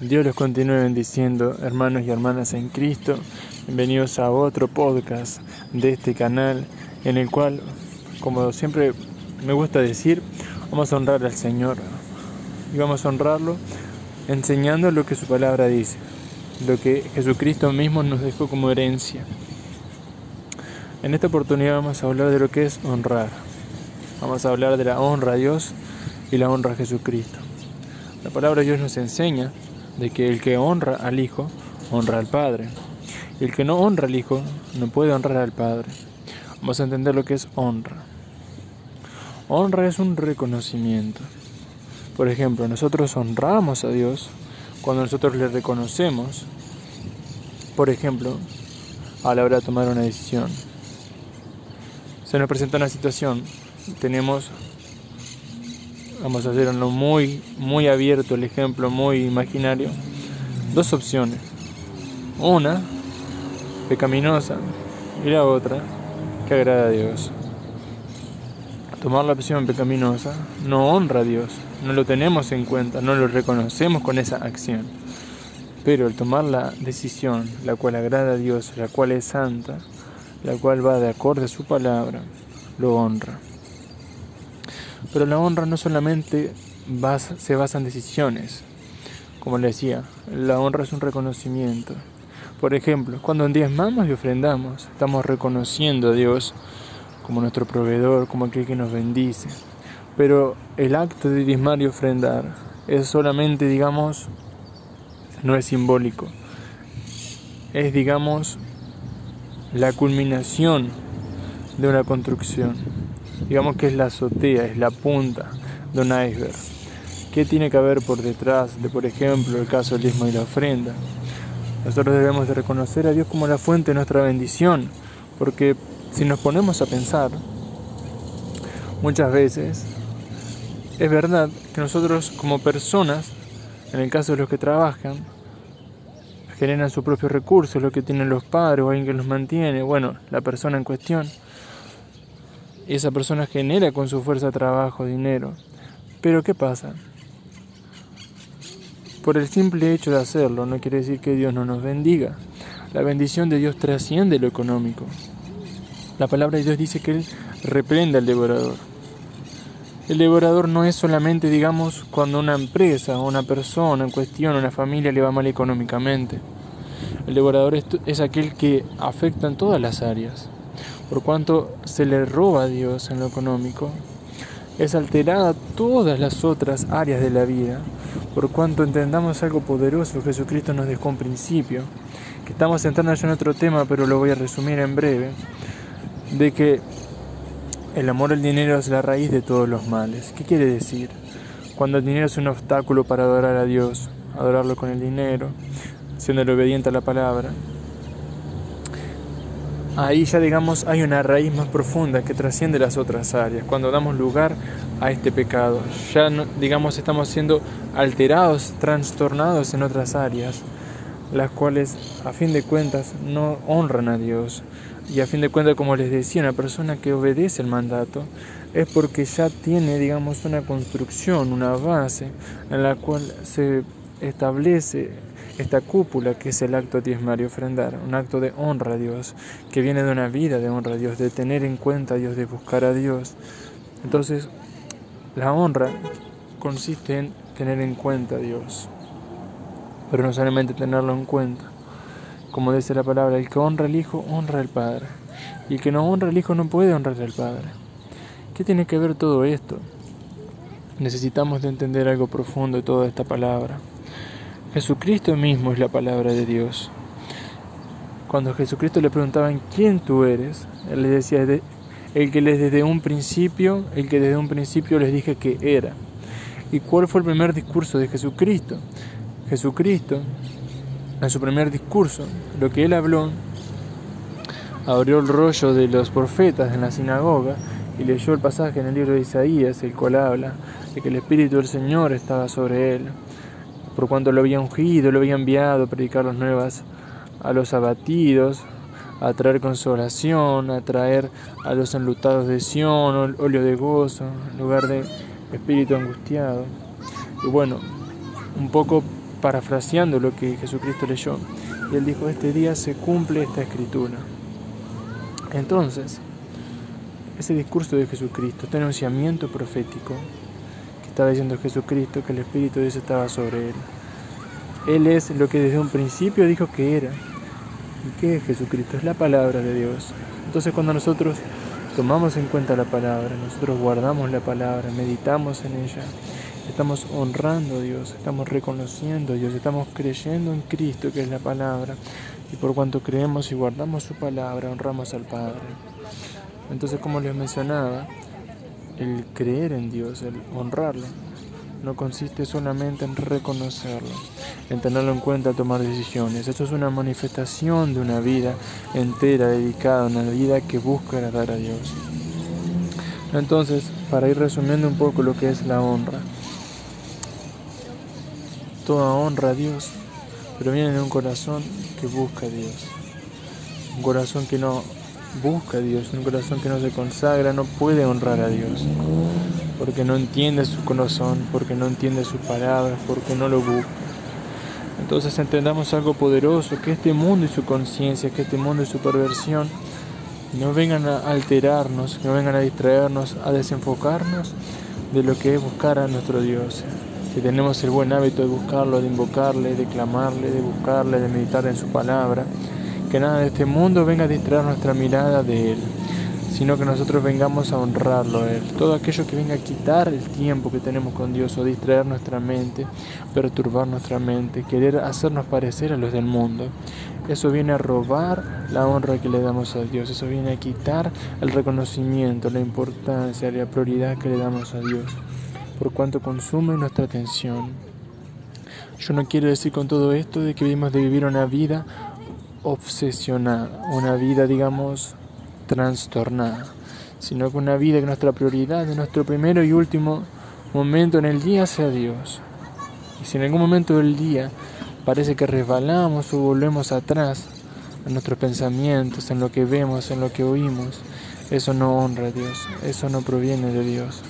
Dios los continúe bendiciendo, hermanos y hermanas en Cristo. Bienvenidos a otro podcast de este canal en el cual, como siempre me gusta decir, vamos a honrar al Señor y vamos a honrarlo enseñando lo que su palabra dice, lo que Jesucristo mismo nos dejó como herencia. En esta oportunidad vamos a hablar de lo que es honrar. Vamos a hablar de la honra a Dios y la honra a Jesucristo. La palabra de Dios nos enseña de que el que honra al Hijo, honra al Padre. El que no honra al Hijo, no puede honrar al Padre. Vamos a entender lo que es honra. Honra es un reconocimiento. Por ejemplo, nosotros honramos a Dios cuando nosotros le reconocemos, por ejemplo, a la hora de tomar una decisión. Se nos presenta una situación, tenemos vamos a hacerlo muy, muy abierto el ejemplo, muy imaginario, dos opciones. Una, pecaminosa, y la otra, que agrada a Dios. Tomar la opción pecaminosa no honra a Dios, no lo tenemos en cuenta, no lo reconocemos con esa acción. Pero el tomar la decisión, la cual agrada a Dios, la cual es santa, la cual va de acuerdo a su palabra, lo honra. Pero la honra no solamente se basa en decisiones, como le decía, la honra es un reconocimiento. Por ejemplo, cuando diezmamos y ofrendamos, estamos reconociendo a Dios como nuestro proveedor, como aquel que nos bendice. Pero el acto de diezmar y ofrendar es solamente, digamos, no es simbólico. Es, digamos, la culminación de una construcción digamos que es la azotea, es la punta de un iceberg. ¿Qué tiene que haber por detrás de, por ejemplo, el caso del diezmo y la ofrenda? Nosotros debemos de reconocer a Dios como la fuente de nuestra bendición, porque si nos ponemos a pensar, muchas veces es verdad que nosotros como personas, en el caso de los que trabajan, generan sus propios recursos, lo que tienen los padres o alguien que los mantiene, bueno, la persona en cuestión, esa persona genera con su fuerza trabajo dinero. Pero ¿qué pasa? Por el simple hecho de hacerlo no quiere decir que Dios no nos bendiga. La bendición de Dios trasciende lo económico. La palabra de Dios dice que Él reprende al devorador. El devorador no es solamente, digamos, cuando una empresa o una persona en cuestión, una familia le va mal económicamente. El devorador es, aquel que afecta en todas las áreas por cuanto se le roba a Dios en lo económico, es alterada todas las otras áreas de la vida, por cuanto entendamos algo poderoso Jesucristo nos dejó un principio, que estamos entrando ya en otro tema, pero lo voy a resumir en breve, de que el amor al dinero es la raíz de todos los males. ¿Qué quiere decir? Cuando el dinero es un obstáculo para adorar a Dios, adorarlo con el dinero, siendo obediente a la palabra, ahí ya digamos hay una raíz más profunda que trasciende las otras áreas. Cuando damos lugar a este pecado, ya digamos estamos siendo alterados, trastornados en otras áreas, las cuales a fin de cuentas no honran a Dios. Y a fin de cuentas, como les decía, una persona que obedece el mandato es porque ya tiene, digamos, una construcción, una base en la cual se establece esta cúpula que es el acto diezmar y ofrendar, un acto de honra a Dios, que viene de una vida de honra a Dios, de tener en cuenta a Dios, de buscar a Dios. Entonces, la honra consiste en tener en cuenta a Dios, pero no solamente tenerlo en cuenta. Como dice la palabra, el que honra al Hijo, honra al Padre. Y el que no honra al Hijo no puede honrar al Padre. ¿Qué tiene que ver todo esto? Necesitamos de entender algo profundo de toda esta palabra. Jesucristo mismo es la palabra de Dios. Cuando Jesucristo le preguntaban quién tú eres, él les decía el que les desde un principio, el que desde un principio les dije que era. ¿Y cuál fue el primer discurso de Jesucristo? Jesucristo, en su primer discurso, lo que él habló, abrió el rollo de los profetas en la sinagoga y leyó el pasaje en el libro de Isaías, el cual habla de que el Espíritu del Señor estaba sobre él por cuanto lo había ungido, lo había enviado a predicar las nuevas a los abatidos, a traer consolación, a traer a los enlutados de Sión, óleo de gozo, en lugar de espíritu angustiado. Y bueno, un poco parafraseando lo que Jesucristo leyó. Y él dijo, este día se cumple esta escritura. Entonces, ese discurso de Jesucristo, este anunciamiento profético estaba diciendo Jesucristo, que el Espíritu de Dios estaba sobre él. Él es lo que desde un principio dijo que era. ¿Y qué es Jesucristo? Es la palabra de Dios. Entonces cuando nosotros tomamos en cuenta la palabra, nosotros guardamos la palabra, meditamos en ella, estamos honrando a Dios, estamos reconociendo a Dios, estamos creyendo en Cristo, que es la palabra, y por cuanto creemos y guardamos su palabra, honramos al Padre. Entonces, como les mencionaba, el creer en Dios, el honrarlo, no consiste solamente en reconocerlo, en tenerlo en cuenta tomar decisiones. Esto es una manifestación de una vida entera dedicada, una vida que busca agradar a Dios. Entonces, para ir resumiendo un poco lo que es la honra, toda honra a Dios proviene de un corazón que busca a Dios, un corazón que no busca a Dios, un corazón que no se consagra no puede honrar a Dios, porque no entiende su corazón, porque no entiende sus palabras, porque no lo busca. Entonces entendamos algo poderoso, que este mundo y su conciencia, que este mundo y su perversión no vengan a alterarnos, no vengan a distraernos, a desenfocarnos de lo que es buscar a nuestro Dios. Si tenemos el buen hábito de buscarlo, de invocarle, de clamarle, de buscarle, de meditar en su palabra, que nada de este mundo venga a distraer nuestra mirada de Él, sino que nosotros vengamos a honrarlo a Él. Todo aquello que venga a quitar el tiempo que tenemos con Dios o distraer nuestra mente, perturbar nuestra mente, querer hacernos parecer a los del mundo, eso viene a robar la honra que le damos a Dios, eso viene a quitar el reconocimiento, la importancia, la prioridad que le damos a Dios, por cuanto consume nuestra atención. Yo no quiero decir con todo esto de que debemos de vivir una vida obsesionada, una vida, digamos, trastornada, sino que una vida que nuestra prioridad, de nuestro primero y último momento en el día sea Dios. Y si en algún momento del día parece que resbalamos o volvemos atrás en nuestros pensamientos, en lo que vemos, en lo que oímos, eso no honra a Dios, eso no proviene de Dios,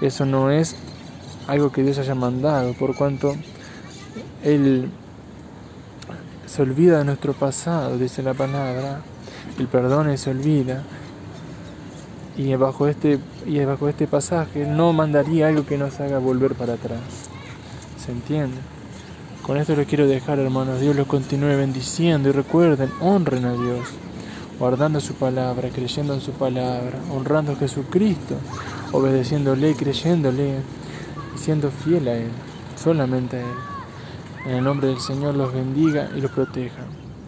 eso no es algo que Dios haya mandado, por cuanto Él se olvida de nuestro pasado, dice la palabra, el perdón se olvida. Y bajo este, y bajo este pasaje no mandaría algo que nos haga volver para atrás. ¿Se entiende? Con esto lo quiero dejar, hermanos. Dios los continúe bendiciendo y recuerden, honren a Dios, guardando su palabra, creyendo en su palabra, honrando a Jesucristo, obedeciéndole, creyéndole y siendo fiel a Él, solamente a Él. En el nombre del Señor los bendiga y los proteja.